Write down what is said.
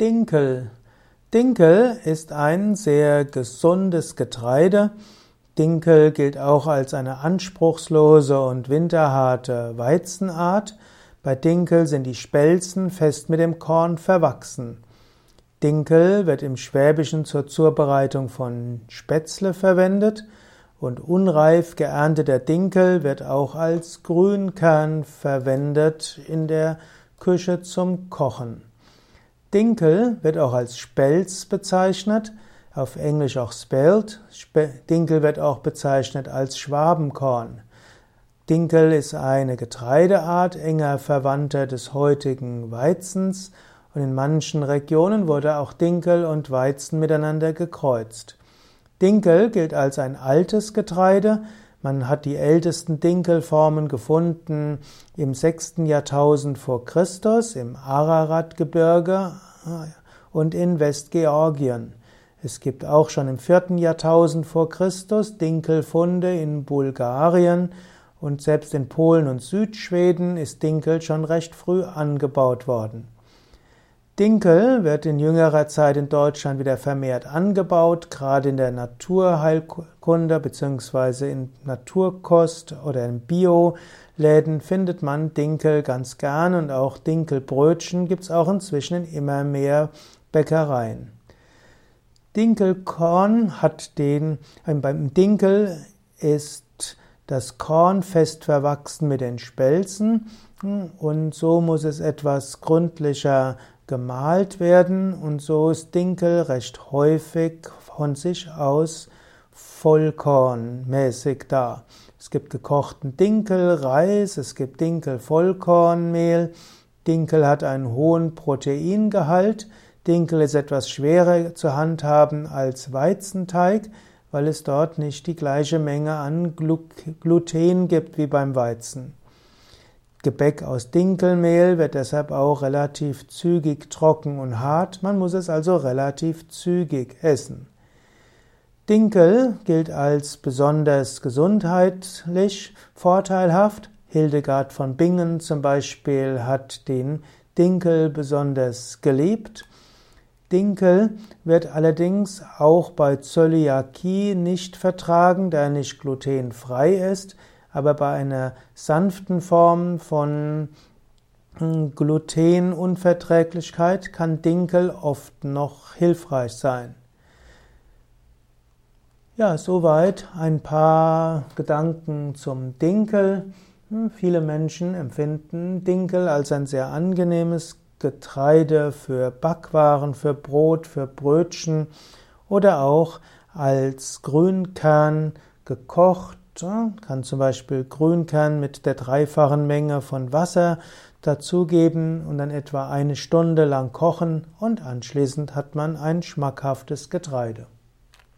Dinkel. Dinkel ist ein sehr gesundes Getreide. Dinkel gilt auch als eine anspruchslose und winterharte Weizenart. Bei Dinkel sind die Spelzen fest mit dem Korn verwachsen. Dinkel wird im Schwäbischen zur Zubereitung von Spätzle verwendet und unreif geernteter Dinkel wird auch als Grünkern verwendet in der Küche zum Kochen. Dinkel wird auch als Spelz bezeichnet, auf Englisch auch Spelt. Dinkel wird auch bezeichnet als Schwabenkorn. Dinkel ist eine Getreideart, enger Verwandter des heutigen Weizens und in manchen Regionen wurde auch Dinkel und Weizen miteinander gekreuzt. Dinkel gilt als ein altes Getreide, man hat die ältesten Dinkelformen gefunden im 6. Jahrtausend vor Christus im Ararat-Gebirge und in Westgeorgien. Es gibt auch schon im 4. Jahrtausend vor Christus Dinkelfunde in Bulgarien und selbst in Polen und Südschweden ist Dinkel schon recht früh angebaut worden. Dinkel wird in jüngerer Zeit in Deutschland wieder vermehrt angebaut, gerade in der Naturheilkunde bzw. in Naturkost oder in Bioläden findet man Dinkel ganz gern und auch Dinkelbrötchen gibt es auch inzwischen in immer mehr Bäckereien. Dinkelkorn hat den, beim Dinkel ist das Korn fest verwachsen mit den Spelzen und so muss es etwas gründlicher gemalt werden und so ist Dinkel recht häufig von sich aus Vollkornmäßig da. Es gibt gekochten Dinkel, Reis, es gibt Dinkel Vollkornmehl. Dinkel hat einen hohen Proteingehalt. Dinkel ist etwas schwerer zu handhaben als Weizenteig, weil es dort nicht die gleiche Menge an Gluten gibt wie beim Weizen. Gebäck aus Dinkelmehl wird deshalb auch relativ zügig trocken und hart, man muss es also relativ zügig essen. Dinkel gilt als besonders gesundheitlich vorteilhaft. Hildegard von Bingen zum Beispiel hat den Dinkel besonders geliebt. Dinkel wird allerdings auch bei Zöliakie nicht vertragen, da er nicht glutenfrei ist aber bei einer sanften Form von hm, Glutenunverträglichkeit kann Dinkel oft noch hilfreich sein. Ja, soweit ein paar Gedanken zum Dinkel. Hm, viele Menschen empfinden Dinkel als ein sehr angenehmes Getreide für Backwaren, für Brot, für Brötchen oder auch als Grünkern gekocht kann zum Beispiel Grünkern mit der dreifachen Menge von Wasser dazugeben und dann etwa eine Stunde lang kochen und anschließend hat man ein schmackhaftes Getreide.